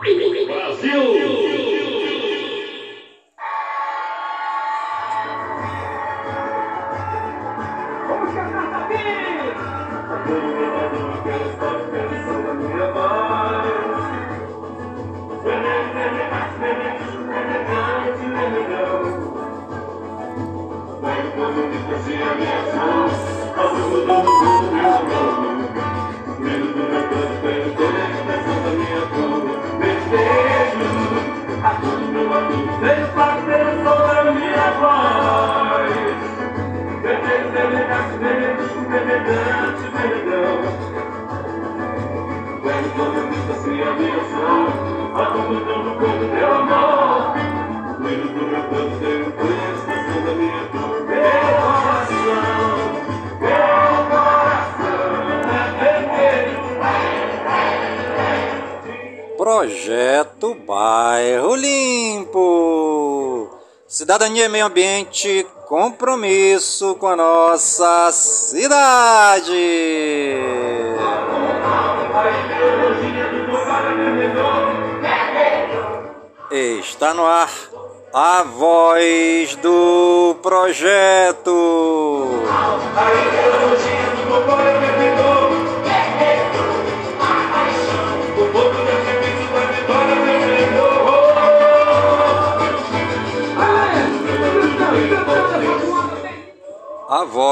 Brasil! Yeah. Projeto Bairro Limpo. Cidadania e meio ambiente, compromisso com a nossa cidade. Está no ar a voz do projeto.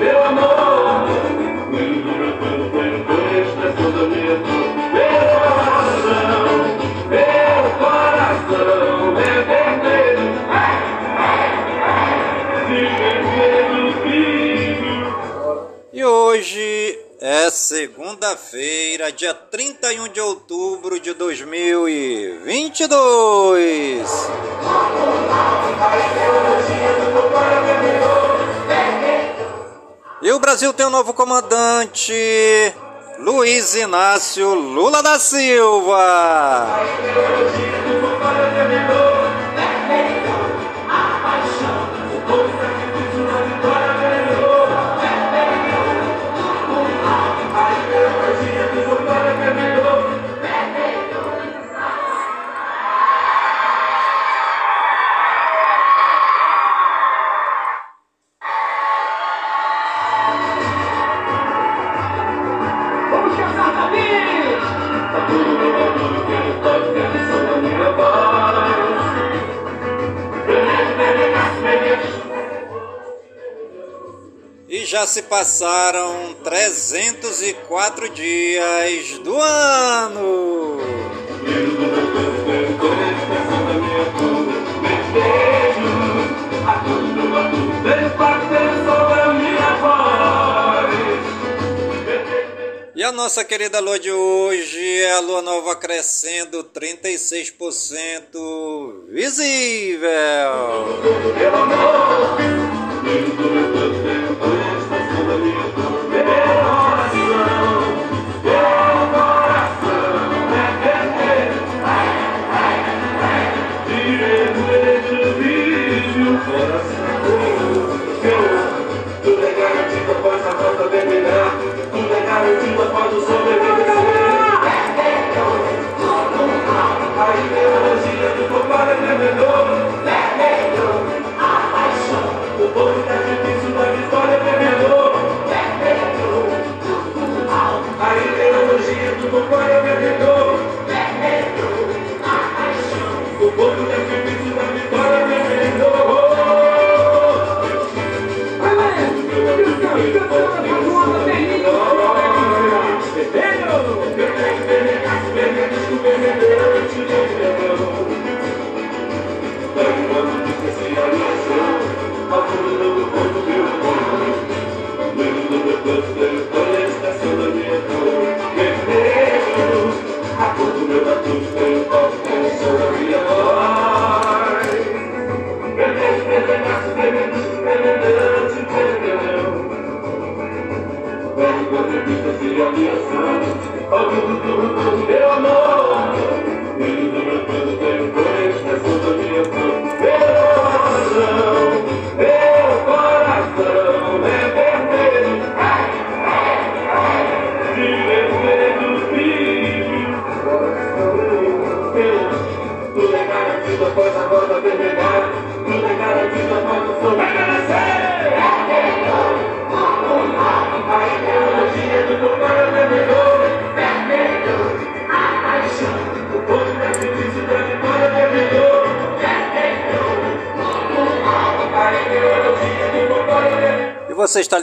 Meu amor, expressão da minha dor, meu coração, meu coração é vermelho, de vermelho E hoje é segunda-feira, dia 31 de outubro de 2022. E o Brasil tem um novo comandante, Luiz Inácio Lula da Silva. Se passaram 304 dias do ano. E a nossa querida lua de hoje é a lua nova crescendo 36% visível. Tudo é garantido após a volta terminar. Tudo é após o sobreviver. A ideologia do compadre é vendedor. O povo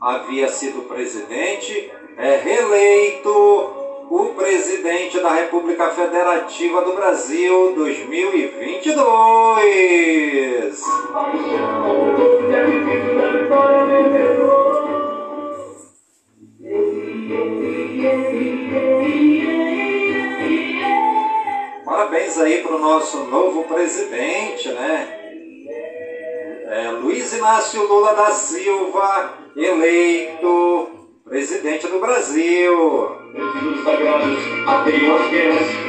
havia sido presidente, é reeleito o presidente da República Federativa do Brasil 2022. Parabéns aí para o nosso novo presidente, né? É, Luiz Inácio Lula da Silva, eleito presidente do Brasil. As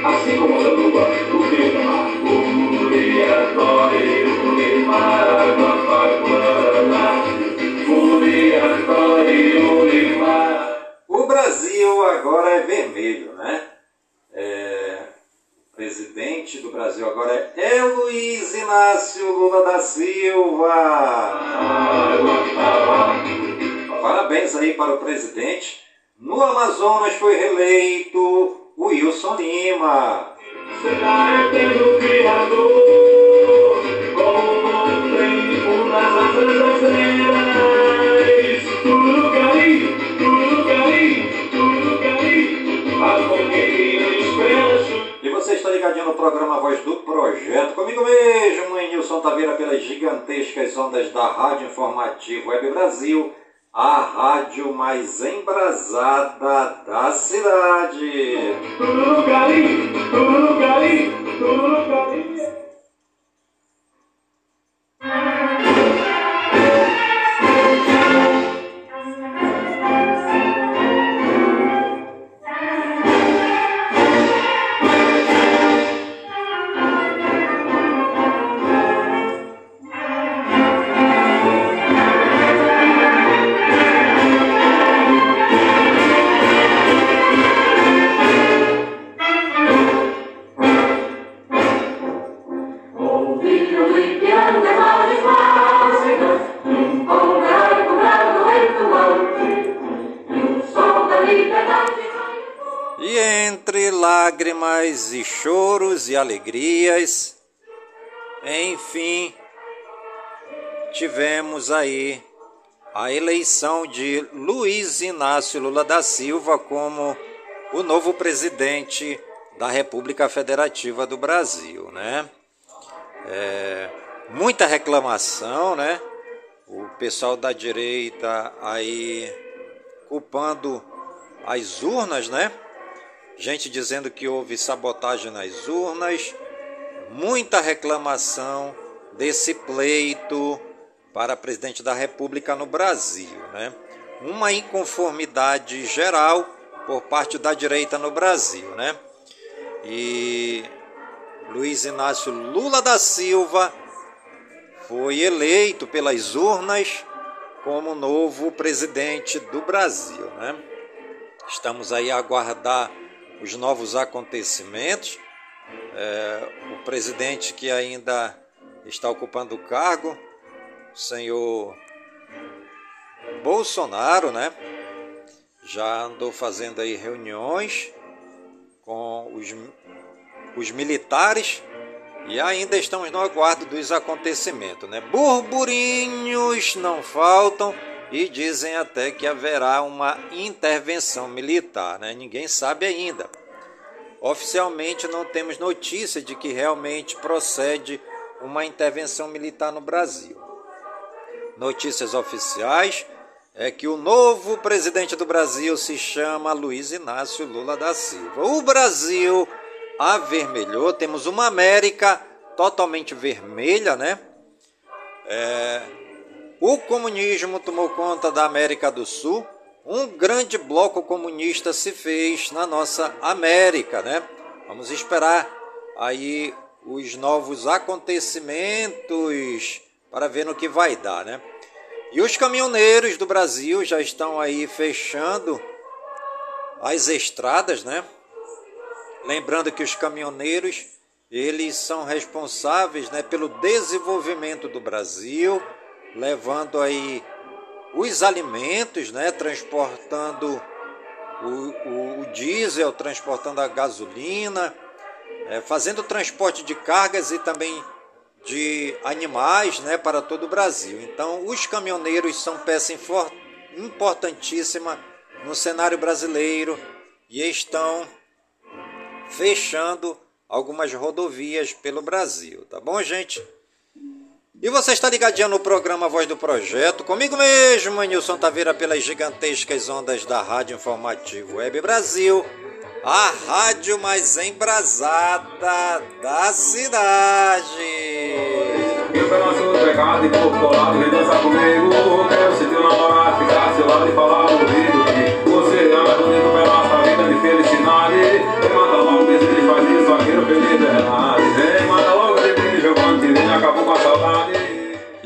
assim como a lua, o o o o. O Brasil agora é vermelho, né? É, presidente do Brasil agora é Luiz Inácio Lula da Silva. Parabéns aí para o presidente. No Amazonas foi reeleito o Wilson Lima. Será eterno é Criador, como tem por nas brasileiras, tudo que está ligadinho no programa Voz do Projeto. Comigo mesmo, em Nilson Taveira, pelas gigantescas ondas da Rádio Informativo Web Brasil, a rádio mais embrasada da cidade. Tudo tudo tudo. alegrias. Enfim, tivemos aí a eleição de Luiz Inácio Lula da Silva como o novo presidente da República Federativa do Brasil, né? É, muita reclamação, né? O pessoal da direita aí culpando as urnas, né? Gente dizendo que houve sabotagem nas urnas, muita reclamação desse pleito para presidente da República no Brasil, né? Uma inconformidade geral por parte da direita no Brasil, né? E Luiz Inácio Lula da Silva foi eleito pelas urnas como novo presidente do Brasil, né? Estamos aí a aguardar os novos acontecimentos. É, o presidente que ainda está ocupando o cargo o senhor Bolsonaro, né? Já andou fazendo aí reuniões com os, os militares e ainda estamos no aguardo dos acontecimentos, né? Burburinhos não faltam e dizem até que haverá uma intervenção militar, né? Ninguém sabe ainda. Oficialmente não temos notícia de que realmente procede uma intervenção militar no Brasil notícias oficiais é que o novo presidente do Brasil se chama Luiz Inácio Lula da Silva. O Brasil avermelhou, temos uma América totalmente vermelha, né? É, o comunismo tomou conta da América do Sul. Um grande bloco comunista se fez na nossa América, né? Vamos esperar aí os novos acontecimentos para ver no que vai dar, né? E os caminhoneiros do Brasil já estão aí fechando as estradas, né? Lembrando que os caminhoneiros, eles são responsáveis, né, pelo desenvolvimento do Brasil, levando aí os alimentos, né, transportando o, o, o diesel, transportando a gasolina, é, fazendo transporte de cargas e também de animais né, para todo o Brasil. Então, os caminhoneiros são peça importantíssima no cenário brasileiro e estão fechando algumas rodovias pelo Brasil, tá bom, gente? E você está ligadinho no programa Voz do Projeto, comigo mesmo, Nilson Taveira, pelas gigantescas ondas da Rádio Informativo Web Brasil a rádio mais embrasada da cidade. E colado, vem dançar comigo. Teu namorado, ficar seu lado e falar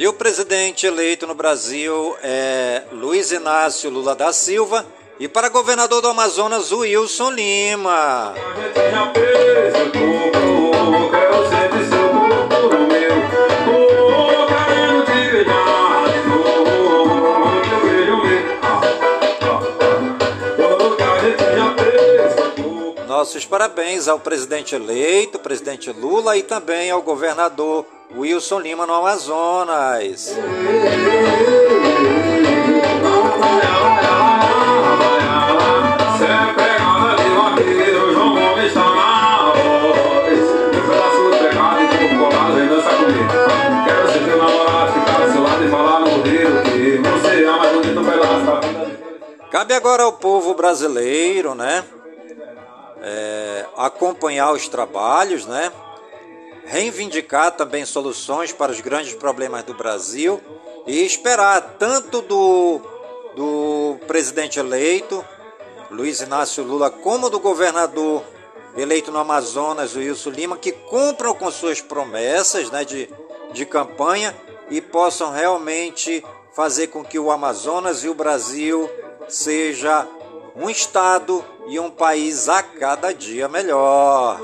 E o presidente eleito no Brasil é Luiz Inácio Lula da Silva e para governador do Amazonas, Wilson Lima. Nossos parabéns ao presidente eleito, presidente Lula, e também ao governador Wilson Lima no Amazonas. Cabe agora ao povo brasileiro, né? É, acompanhar os trabalhos, né? Reivindicar também soluções para os grandes problemas do Brasil e esperar tanto do, do presidente eleito, Luiz Inácio Lula, como do governador eleito no Amazonas, Wilson Lima, que cumpram com suas promessas né, de, de campanha e possam realmente fazer com que o Amazonas e o Brasil seja um estado e um país a cada dia melhor.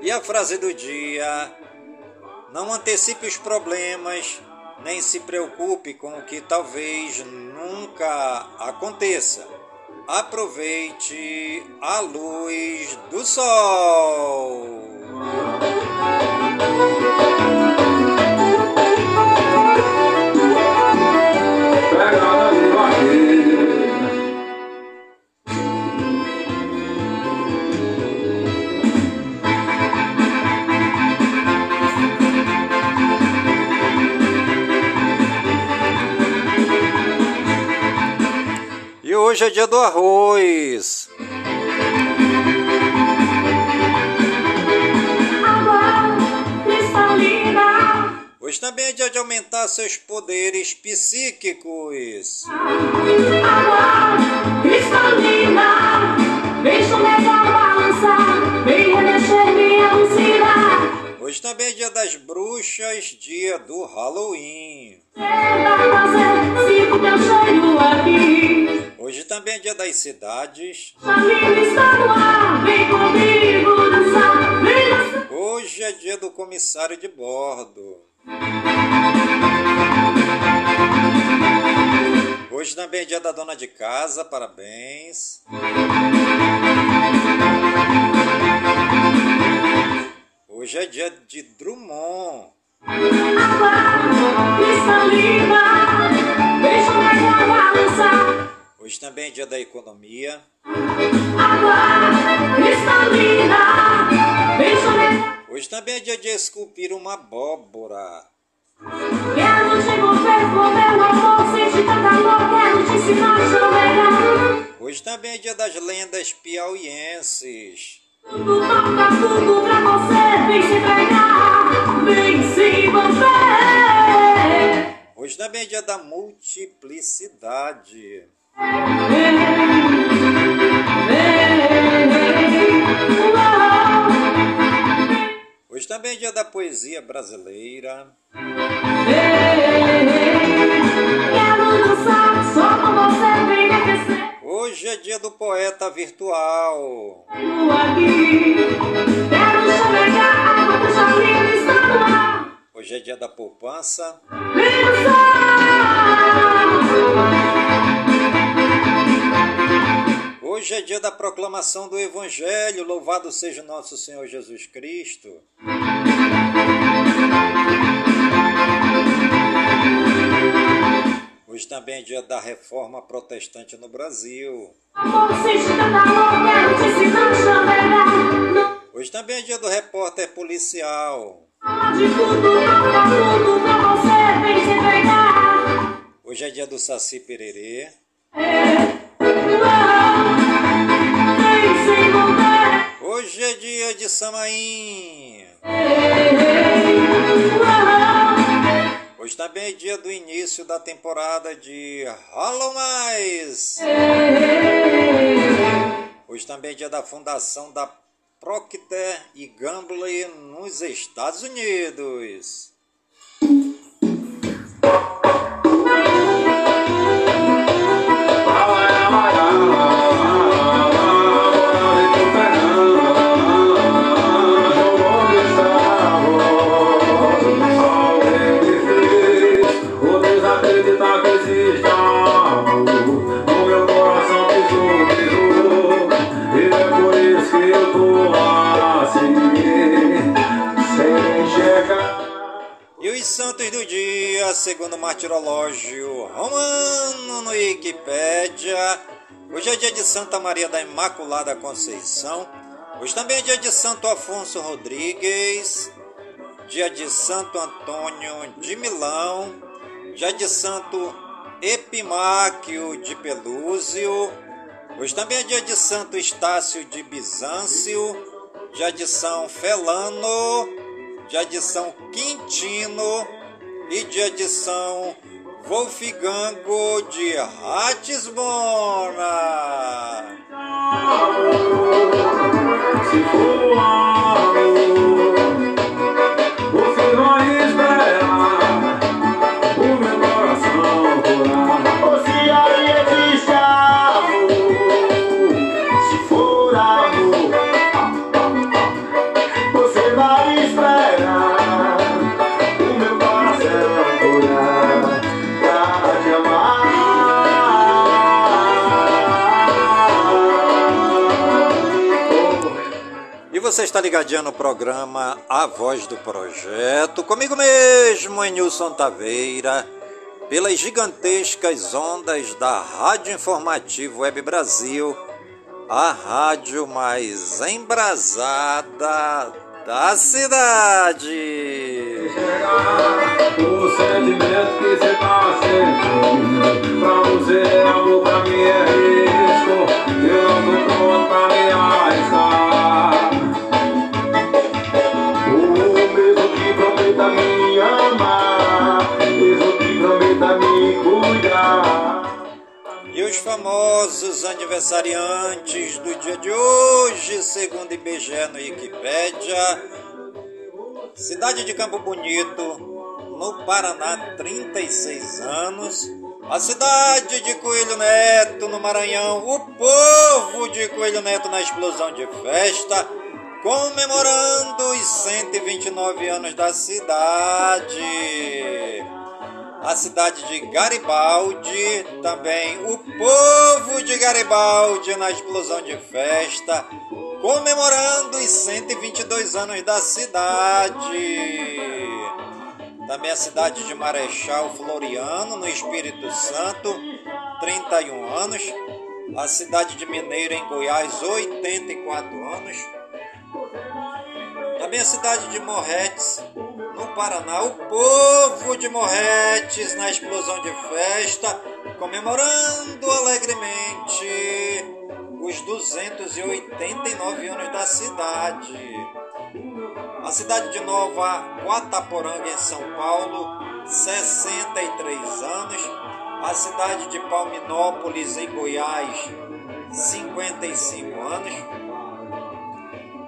E a frase do dia: Não antecipe os problemas, nem se preocupe com o que talvez nunca aconteça. Aproveite a luz do sol. Hoje é dia do arroz. Hoje também é dia de aumentar seus poderes psíquicos. Água cristalina, deixa o também dia das bruxas, dia do Halloween. Hoje também é dia das cidades. Hoje é dia do comissário de bordo. Hoje também é dia da dona de casa, parabéns. Hoje é dia de Drummond. Hoje também é dia da economia. Hoje também é dia de esculpir uma abóbora. Hoje também é dia das lendas piauienses. Tudo toca tudo pra você, vem se entregar, vem se envolver. Hoje também é dia da multiplicidade. Hoje também é dia da poesia brasileira. Hoje é dia do poeta virtual. Hoje é dia da poupança. Hoje é dia da proclamação do Evangelho. Louvado seja nosso Senhor Jesus Cristo. Hoje também é dia da reforma protestante no Brasil. Hoje também é dia do repórter policial. Hoje é dia do Saci Pererê. Hoje é dia de Samaim. Hoje também é dia do início da temporada de Hollow Mais. Hoje também é dia da fundação da Procter e Gamble nos Estados Unidos. Dia, segundo o martirológio romano no Wikipédia. Hoje é dia de Santa Maria da Imaculada Conceição. Hoje também é dia de Santo Afonso Rodrigues. Dia de Santo Antônio de Milão. Dia de Santo Epimáquio de Pelúzio. Hoje também é dia de Santo Estácio de Bizâncio. Dia de São Felano de adição Quintino e de adição Wolfgango de Ratisbona. Se for está ligadinho no programa A Voz do Projeto, comigo mesmo, Nilson Taveira, pelas gigantescas ondas da Rádio Informativo Web Brasil, a rádio mais embrasada da cidade. O sentimento que você tá sentindo Pra você é amor, pra mim é risco Eu não tô pra me arriscar os famosos aniversariantes do dia de hoje, segundo IBGE no Wikipédia, cidade de Campo Bonito, no Paraná, 36 anos. A cidade de Coelho Neto, no Maranhão, o povo de Coelho Neto na explosão de festa, comemorando os 129 anos da cidade. A cidade de Garibaldi, também o povo de Garibaldi na explosão de festa, comemorando os 122 anos da cidade. Também a cidade de Marechal Floriano, no Espírito Santo, 31 anos. A cidade de Mineiro, em Goiás, 84 anos. Também a cidade de Morretes, no Paraná. O povo de Morretes, na explosão de festa, comemorando alegremente os 289 anos da cidade. A cidade de Nova Guataporanga, em São Paulo, 63 anos. A cidade de Palminópolis, em Goiás, 55 anos.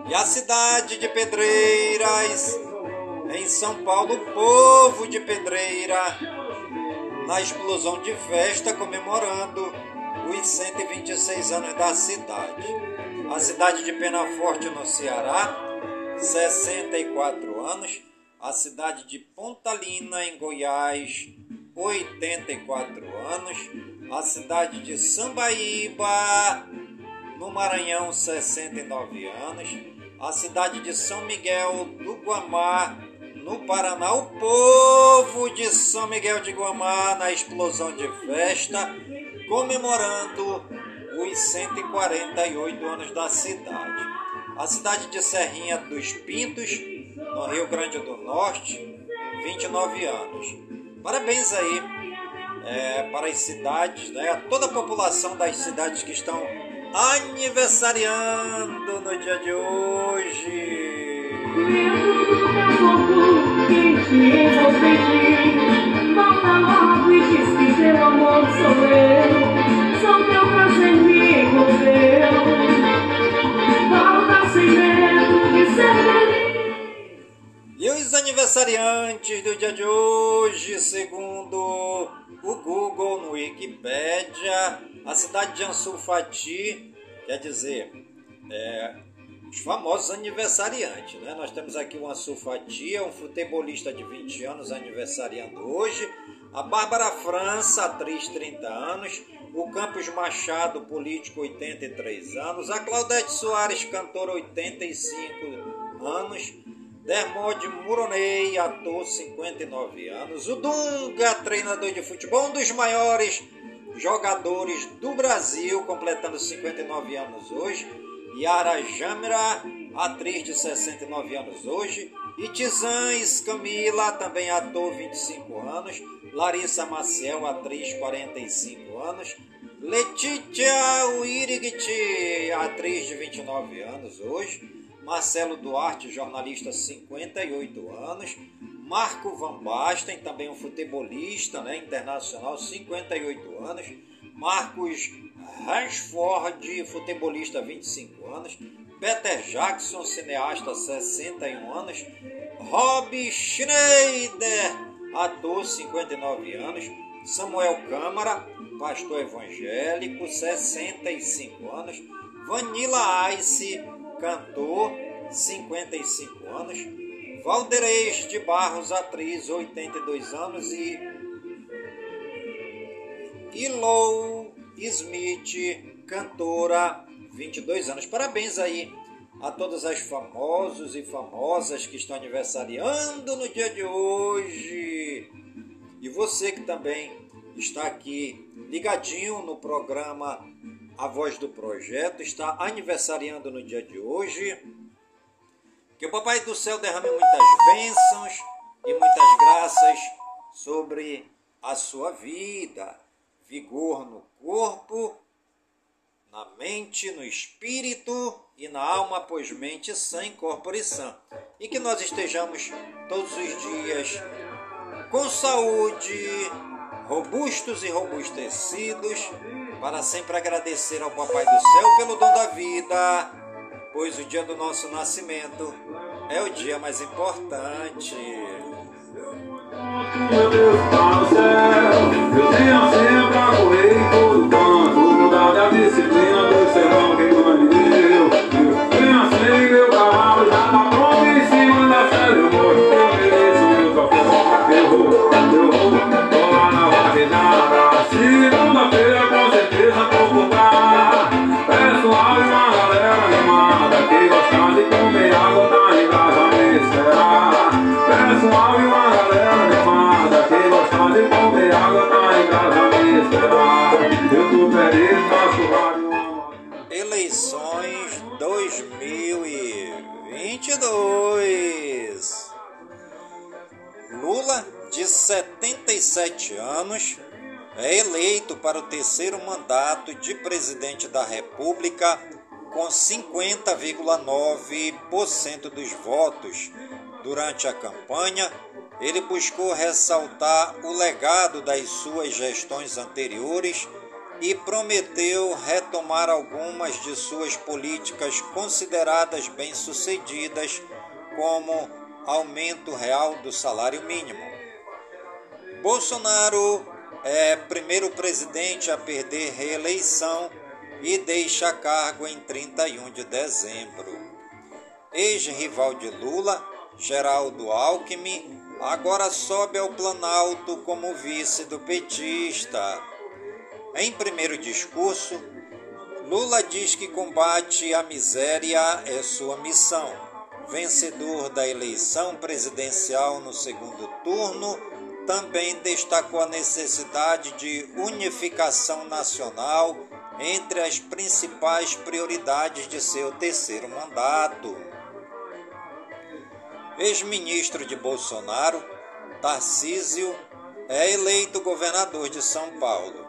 E a cidade de Pedreiras, em São Paulo, povo de Pedreira, na explosão de festa, comemorando os 126 anos da cidade. A cidade de Penaforte, no Ceará, 64 anos, a cidade de Pontalina, em Goiás, 84 anos, a cidade de Sambaíba, no Maranhão, 69 anos, a cidade de São Miguel do Guamá, no Paraná, o povo de São Miguel de Guamá, na explosão de festa, comemorando os 148 anos da cidade a cidade de Serrinha dos Pintos, no Rio Grande do Norte, 29 anos. Parabéns aí é, para as cidades, né, toda a população das cidades que estão aniversariando no dia de hoje. Aniversariantes do dia de hoje, segundo o Google no Wikipedia, a cidade de Ansulfati, quer dizer, é, os famosos aniversariantes. Né? Nós temos aqui o Ansulfati, um futebolista de 20 anos aniversariando hoje, a Bárbara França, atriz 30 anos, o Campos Machado, político 83 anos, a Claudete Soares, cantora 85 anos, Dermode Muronei, ator 59 anos, o Dunga, treinador de futebol, um dos maiores jogadores do Brasil, completando 59 anos hoje, Yara Jamira, atriz de 69 anos hoje, Itizães Camila, também ator 25 anos, Larissa Maciel, atriz, 45 anos. Letitia Uirigiti, atriz de 29 anos hoje. Marcelo Duarte, jornalista, 58 anos. Marco Van Basten, também um futebolista né, internacional, 58 anos. Marcos Ransford, futebolista, 25 anos. Peter Jackson, cineasta, 61 anos. Rob Schneider, ator, 59 anos. Samuel Câmara, pastor evangélico, 65 anos. Vanilla Ice, cantor, 55 anos. Valderez de Barros, atriz, 82 anos. E Ilou Smith, cantora, 22 anos. Parabéns aí a todas as famosos e famosas que estão aniversariando no dia de hoje. E você que também está aqui ligadinho no programa A Voz do Projeto, está aniversariando no dia de hoje. Que o Papai do Céu derrame muitas bênçãos e muitas graças sobre a sua vida, vigor no corpo, na mente, no espírito e na alma, pois mente sã, corpore sã. E que nós estejamos todos os dias com saúde, robustos e robustecidos, para sempre agradecer ao Papai do Céu pelo dom da vida, pois o dia do nosso nascimento é o dia mais importante. Meu Deus está no céu, eu 77 anos, é eleito para o terceiro mandato de presidente da República com 50,9% dos votos. Durante a campanha, ele buscou ressaltar o legado das suas gestões anteriores e prometeu retomar algumas de suas políticas consideradas bem-sucedidas, como aumento real do salário mínimo. Bolsonaro é primeiro presidente a perder reeleição e deixa cargo em 31 de dezembro. Ex-rival de Lula, Geraldo Alckmin, agora sobe ao Planalto como vice do petista. Em primeiro discurso, Lula diz que combate a miséria é sua missão. Vencedor da eleição presidencial no segundo turno, também destacou a necessidade de unificação nacional entre as principais prioridades de seu terceiro mandato. Ex-ministro de Bolsonaro, Tarcísio, é eleito governador de São Paulo.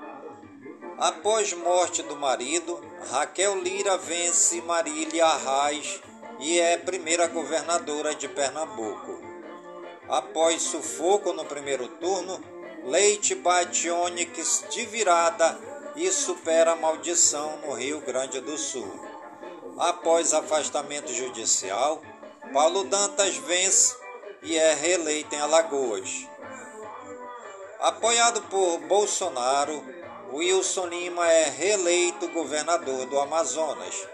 Após morte do marido, Raquel Lira vence Marília Arraes e é primeira governadora de Pernambuco. Após sufoco no primeiro turno, Leite bate Onyx de virada e supera a maldição no Rio Grande do Sul. Após afastamento judicial, Paulo Dantas vence e é reeleito em Alagoas. Apoiado por Bolsonaro, Wilson Lima é reeleito governador do Amazonas.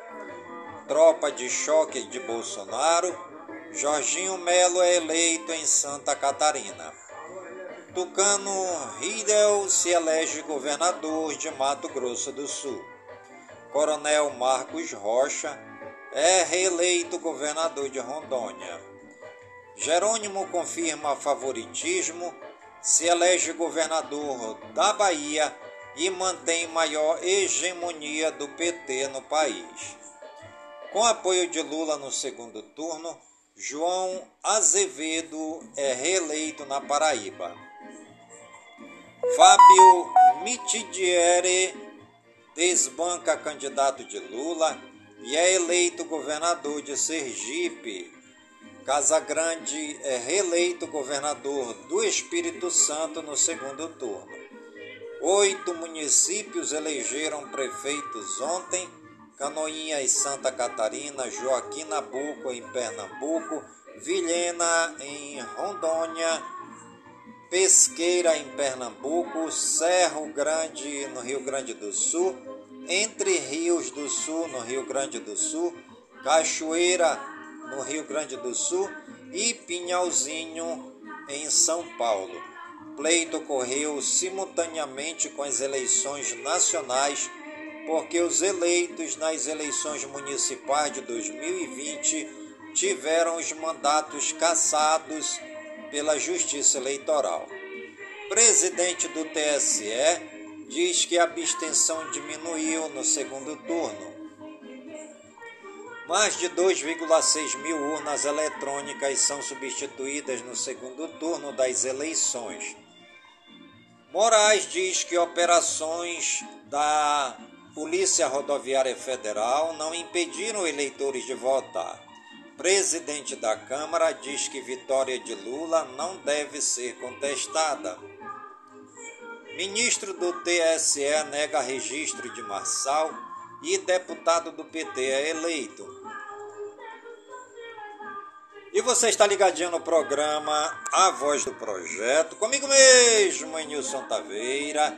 Tropa de choque de Bolsonaro, Jorginho Melo é eleito em Santa Catarina. Tucano Riedel se elege governador de Mato Grosso do Sul. Coronel Marcos Rocha é reeleito governador de Rondônia. Jerônimo confirma favoritismo, se elege governador da Bahia e mantém maior hegemonia do PT no país. Com apoio de Lula no segundo turno, João Azevedo é reeleito na Paraíba. Fábio Mitidiere desbanca candidato de Lula e é eleito governador de Sergipe. Casagrande é reeleito governador do Espírito Santo no segundo turno. Oito municípios elegeram prefeitos ontem: Canoinha e Santa Catarina, Joaquim Nabuco em Pernambuco, Vilhena em Rondônia, Pesqueira em Pernambuco, Cerro Grande no Rio Grande do Sul, Entre Rios do Sul no Rio Grande do Sul, Cachoeira no Rio Grande do Sul e Pinhalzinho em São Paulo. Pleito ocorreu simultaneamente com as eleições nacionais porque os eleitos nas eleições municipais de 2020 tiveram os mandatos cassados pela Justiça Eleitoral. Presidente do TSE diz que a abstenção diminuiu no segundo turno. Mais de 2,6 mil urnas eletrônicas são substituídas no segundo turno das eleições. Moraes diz que operações da Polícia Rodoviária Federal não impediram eleitores de votar. Presidente da Câmara diz que vitória de Lula não deve ser contestada. Ministro do TSE nega registro de Marçal e deputado do PT é eleito. E você está ligadinho no programa A Voz do Projeto, comigo mesmo, Nilson Taveira,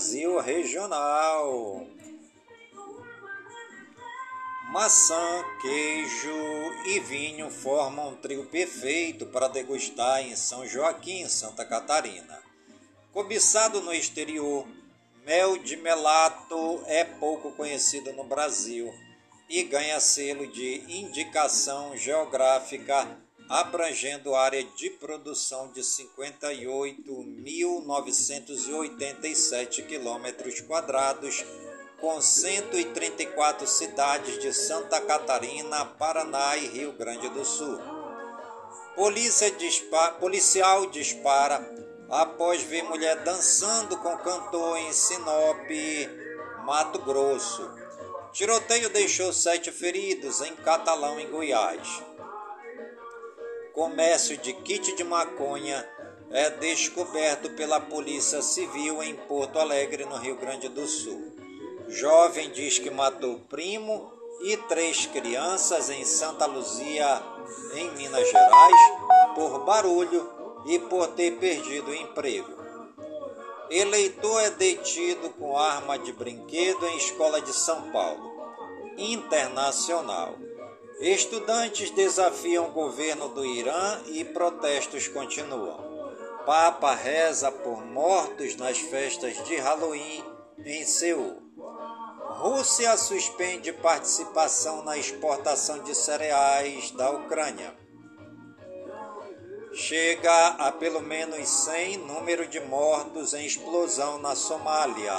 Brasil regional. Maçã, queijo e vinho formam um trio perfeito para degustar em São Joaquim, Santa Catarina. Cobiçado no exterior, mel de melato é pouco conhecido no Brasil e ganha selo de indicação geográfica abrangendo área de produção de 58.987 quilômetros quadrados, com 134 cidades de Santa Catarina, Paraná e Rio Grande do Sul. Polícia dispara, policial dispara após ver mulher dançando com cantor em Sinop, Mato Grosso. Tiroteio deixou sete feridos em Catalão, em Goiás comércio de kit de maconha é descoberto pela Polícia Civil em Porto Alegre, no Rio Grande do Sul. Jovem diz que matou primo e três crianças em Santa Luzia, em Minas Gerais, por barulho e por ter perdido o emprego. Eleitor é detido com arma de brinquedo em escola de São Paulo. Internacional. Estudantes desafiam o governo do Irã e protestos continuam. Papa reza por mortos nas festas de Halloween em Seul. Rússia suspende participação na exportação de cereais da Ucrânia. Chega a pelo menos 100 número de mortos em explosão na Somália.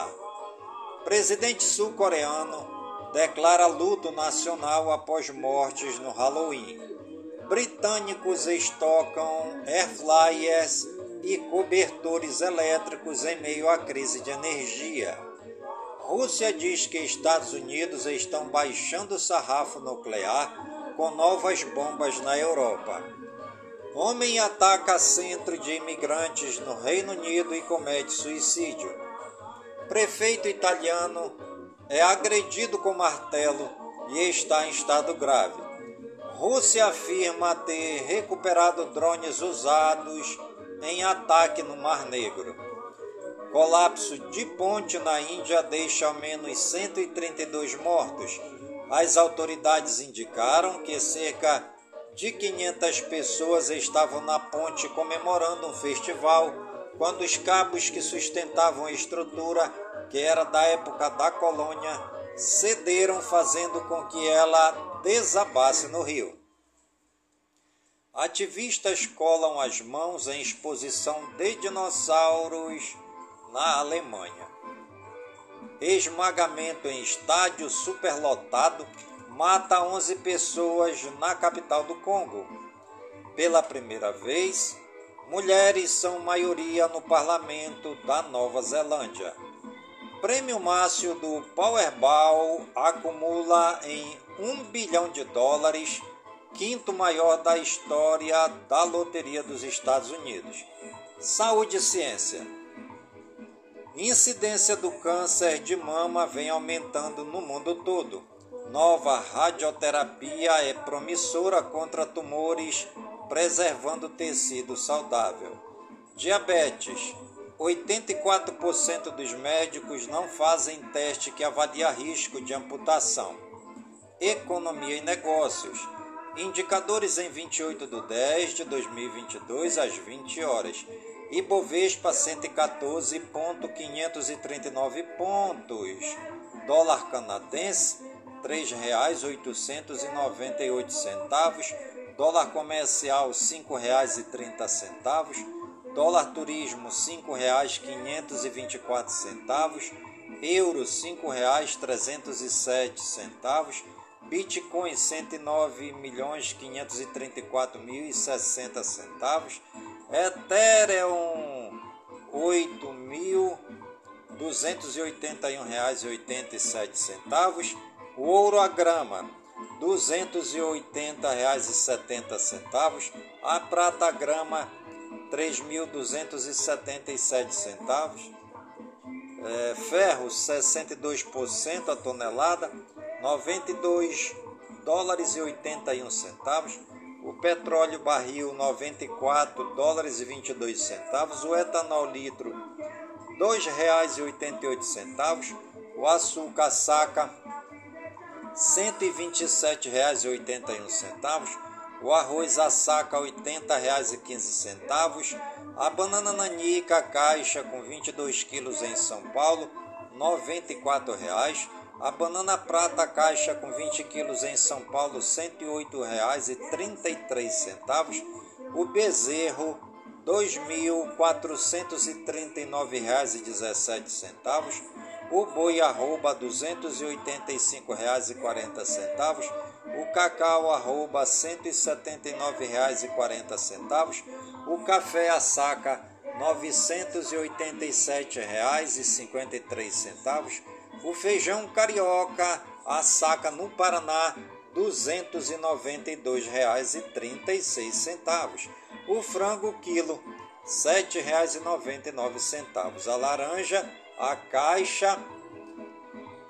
Presidente sul-coreano declara luto nacional após mortes no Halloween. Britânicos estocam airflyers e cobertores elétricos em meio à crise de energia. Rússia diz que Estados Unidos estão baixando o sarrafo nuclear com novas bombas na Europa. Homem ataca centro de imigrantes no Reino Unido e comete suicídio. Prefeito italiano é agredido com martelo e está em estado grave. Rússia afirma ter recuperado drones usados em ataque no Mar Negro. Colapso de ponte na Índia deixa ao menos 132 mortos. As autoridades indicaram que cerca de 500 pessoas estavam na ponte comemorando um festival quando os cabos que sustentavam a estrutura que era da época da colônia, cederam, fazendo com que ela desabasse no rio. Ativistas colam as mãos em exposição de dinossauros na Alemanha. Esmagamento em estádio superlotado mata 11 pessoas na capital do Congo. Pela primeira vez, mulheres são maioria no parlamento da Nova Zelândia. Prêmio Máximo do Powerball acumula em 1 bilhão de dólares, quinto maior da história da Loteria dos Estados Unidos. Saúde e ciência. Incidência do câncer de mama vem aumentando no mundo todo. Nova radioterapia é promissora contra tumores, preservando tecido saudável. Diabetes. 84% dos médicos não fazem teste que avalia risco de amputação. Economia e negócios. Indicadores em 28 de 10 de 2022 às 20 horas. Ibovespa 114.539 pontos. Dólar canadense R$ 3,898. Dólar comercial R$ 5,30. Dólar turismo R$ 5,524. Euro R$ 5,307. Bitcoin 109 milhões 534 mil e 60 centavos. Ethereum oito mil duzentos e oitenta e um reais e oitenta e sete centavos. O ouro a grama setenta centavos. A prata grama sete centavos. É, ferro 62% a tonelada, 92 dólares e 81 centavos o petróleo barril 94 dólares e 22 centavos, o etanol litro R$ 2,88, o açúcar saca R$ 127,81, o arroz a saca R$ 80,15, a banana nanica caixa com 22 quilos em São Paulo R$ 94,00 a banana prata caixa com 20 quilos em São Paulo, R$ 108,33. O bezerro, R$ 2.439,17. O boi arroba R$ 285,40. O cacau arroba R$ 179,40. O café a saca R$ 987,53 o feijão carioca, a saca no Paraná, R$ 292,36. O frango quilo, R$ 7,99. A laranja, a caixa,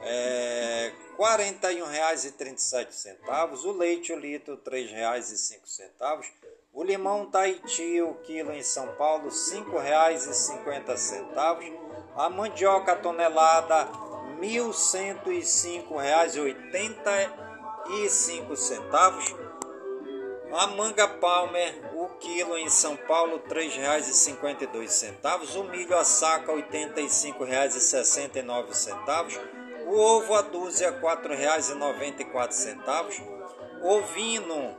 é, R$ 41,37. O leite, o litro, R$ 3,05. O limão Tahiti, o quilo em São Paulo, R$ 5,50. A mandioca tonelada, R$ 1.105,85. A manga palmer, quilo em São Paulo, R$ 3,52. O milho a saca, R$ 85,69. O ovo a dúzia, R$ 4,94. Ovino,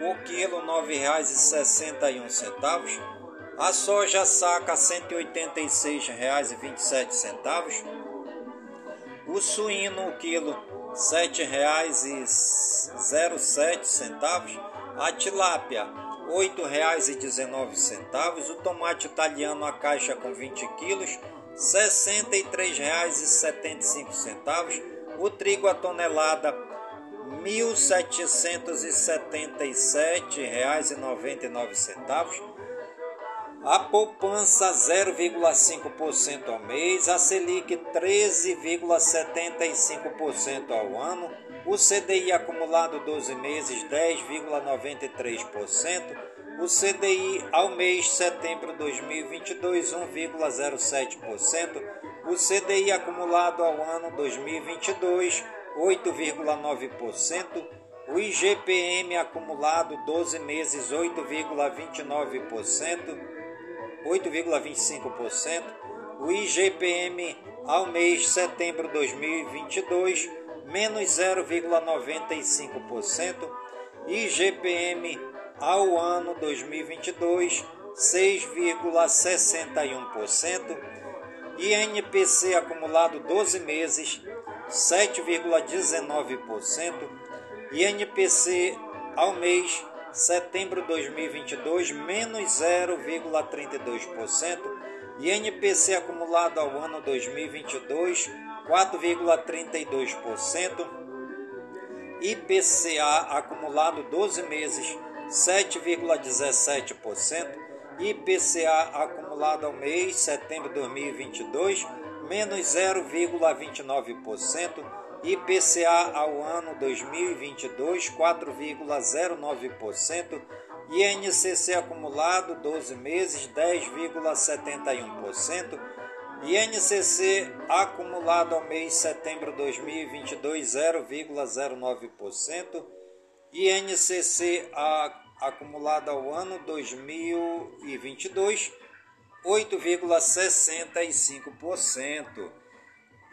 o quilo, R$ 9,61. A soja saca, R$ 186,27. O suíno, o quilo, R$ 7,07. A tilápia, R$ 8,19. O tomate italiano, a caixa com 20 quilos, R$ 63,75. O trigo a tonelada, R$ 1.777,99 a poupança 0,5% ao mês, a Selic 13,75% ao ano, o CDI acumulado 12 meses 10,93%, o CDI ao mês setembro 2022 1,07%, o CDI acumulado ao ano 2022 8,9%, o IGPM acumulado 12 meses 8,29%, 8,25%, o IGPM ao mês setembro 2022 menos 0,95%, IGPM ao ano 2022 6,61%, INPC acumulado 12 meses 7,19%, INPC ao mês setembro 2022, menos 0,32%, e acumulado ao ano 2022, 4,32%, IPCA acumulado 12 meses, 7,17%, IPCA acumulado ao mês setembro de 2022, menos 0,29%. IPCA ao ano 2022, 4,09%. INCC acumulado 12 meses, 10,71%. INCC acumulado ao mês de setembro de 2022, 0,09%. INCC acumulado ao ano 2022, 8,65%.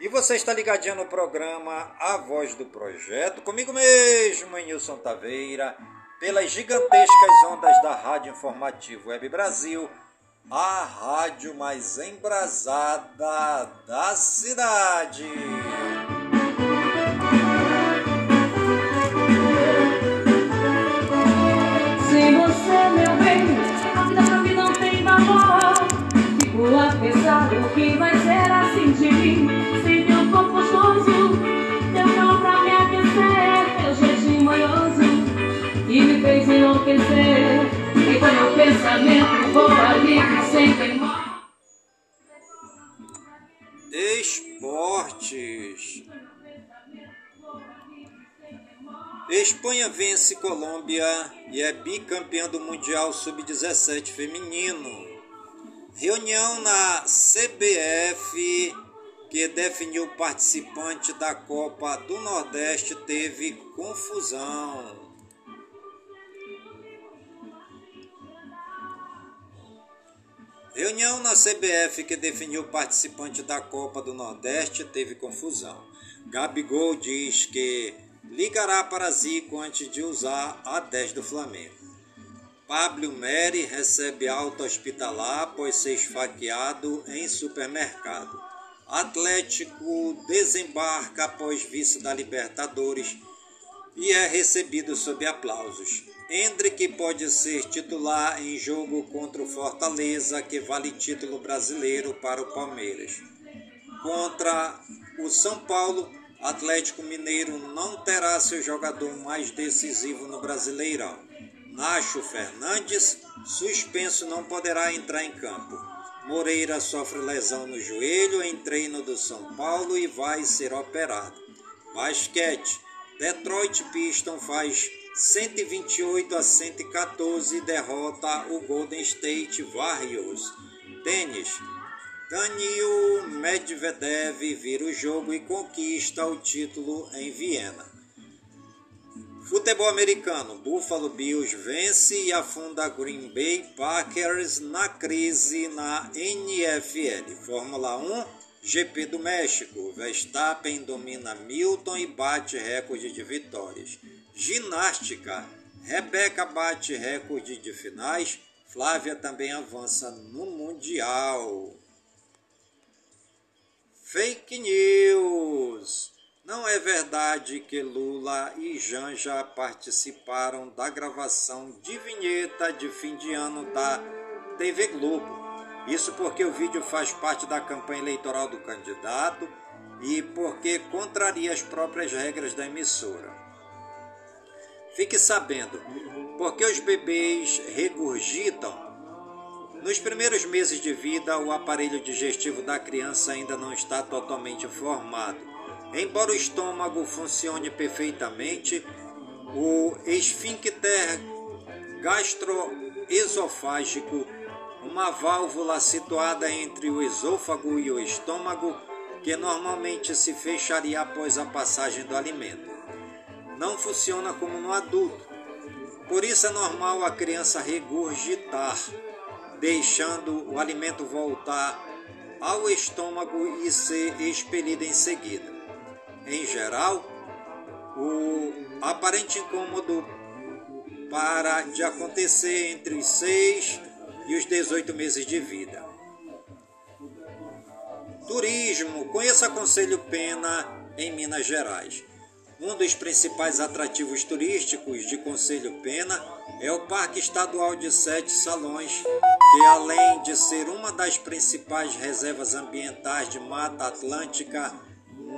E você está ligadinho no programa A Voz do Projeto, comigo mesmo, Nilson Taveira, pelas gigantescas ondas da Rádio Informativo Web Brasil a rádio mais embrasada da cidade. Sem você, meu bem, a vida pra não tem valor. Fico a pensar o que vai ser assim de mim. Enlouquecer. E foi meu pensamento, sem temor. Esportes. Espanha vence Colômbia e é bicampeã do Mundial Sub-17 feminino. Reunião na CBF que definiu participante da Copa do Nordeste teve confusão. Reunião na CBF que definiu participante da Copa do Nordeste teve confusão. Gabigol diz que ligará para Zico antes de usar a 10 do Flamengo. Pablo Meri recebe alta hospitalar após ser esfaqueado em supermercado. Atlético desembarca após vice da Libertadores e é recebido sob aplausos. Hendrick pode ser titular em jogo contra o Fortaleza, que vale título brasileiro para o Palmeiras. Contra o São Paulo, Atlético Mineiro não terá seu jogador mais decisivo no Brasileirão. Nacho Fernandes, suspenso, não poderá entrar em campo. Moreira sofre lesão no joelho em treino do São Paulo e vai ser operado. Basquete. Detroit Pistons faz 128 a 114 derrota o Golden State Warriors. Tênis. Daniel Medvedev vira o jogo e conquista o título em Viena. Futebol americano. Buffalo Bills vence e afunda Green Bay Packers na crise na NFL. Fórmula 1. GP do México. Verstappen domina Milton e bate recorde de vitórias. Ginástica. Rebeca bate recorde de finais. Flávia também avança no Mundial. Fake News. Não é verdade que Lula e Janja participaram da gravação de vinheta de fim de ano da TV Globo. Isso porque o vídeo faz parte da campanha eleitoral do candidato e porque contraria as próprias regras da emissora. Fique sabendo, porque os bebês regurgitam. Nos primeiros meses de vida, o aparelho digestivo da criança ainda não está totalmente formado. Embora o estômago funcione perfeitamente, o esfíncter gastroesofágico, uma válvula situada entre o esôfago e o estômago, que normalmente se fecharia após a passagem do alimento não funciona como no adulto. Por isso é normal a criança regurgitar, deixando o alimento voltar ao estômago e ser expelido em seguida. Em geral, o aparente incômodo para de acontecer entre os 6 e os 18 meses de vida. Turismo. Conheça Conselho Pena em Minas Gerais. Um dos principais atrativos turísticos de Conselho Pena é o Parque Estadual de Sete Salões, que além de ser uma das principais reservas ambientais de Mata Atlântica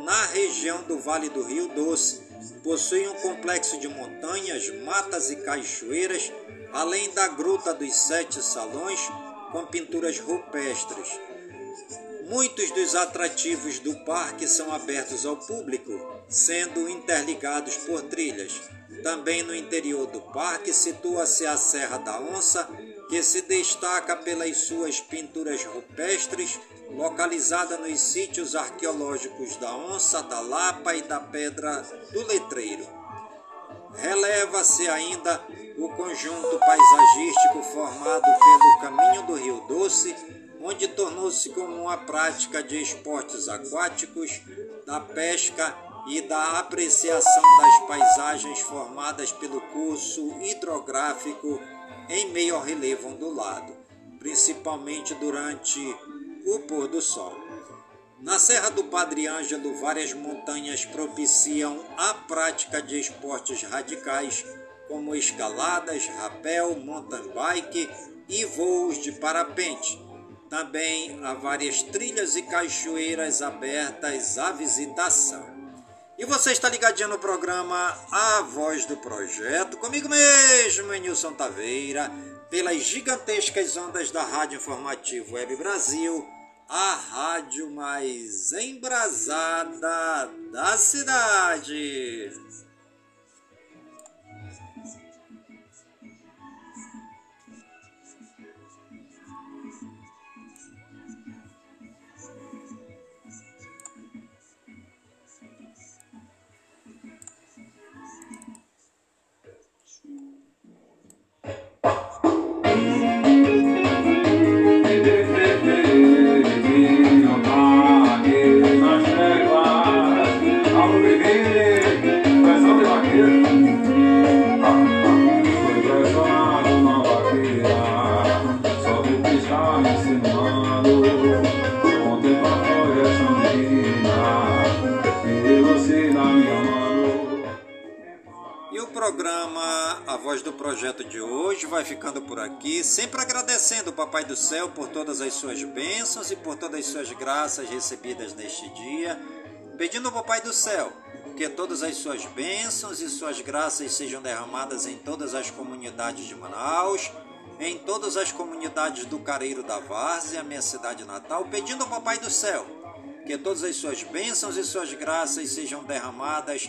na região do Vale do Rio Doce, possui um complexo de montanhas, matas e cachoeiras, além da Gruta dos Sete Salões, com pinturas rupestres. Muitos dos atrativos do parque são abertos ao público, sendo interligados por trilhas. Também no interior do parque situa-se a Serra da Onça, que se destaca pelas suas pinturas rupestres, localizada nos sítios arqueológicos da Onça, da Lapa e da Pedra do Letreiro. Releva-se ainda o conjunto paisagístico formado pelo Caminho do Rio Doce, onde tornou-se comum a prática de esportes aquáticos, da pesca e da apreciação das paisagens formadas pelo curso hidrográfico em meio ao relevo ondulado, principalmente durante o pôr do sol. Na Serra do Padre Ângelo, várias montanhas propiciam a prática de esportes radicais, como escaladas, rapel, mountain bike e voos de parapente. Também há várias trilhas e cachoeiras abertas à visitação. E você está ligadinho no programa A Voz do Projeto, comigo mesmo, Nilson Taveira, pelas gigantescas ondas da Rádio Informativo Web Brasil, a rádio mais embrasada da cidade. Voz projeto de hoje vai ficando por aqui, sempre agradecendo o Papai do Céu por todas as suas bênçãos e por todas as suas graças recebidas neste dia, pedindo ao Papai do Céu que todas as suas bênçãos e suas graças sejam derramadas em todas as comunidades de Manaus, em todas as comunidades do Careiro da Várzea, minha cidade natal, pedindo ao Papai do Céu que todas as suas bênçãos e suas graças sejam derramadas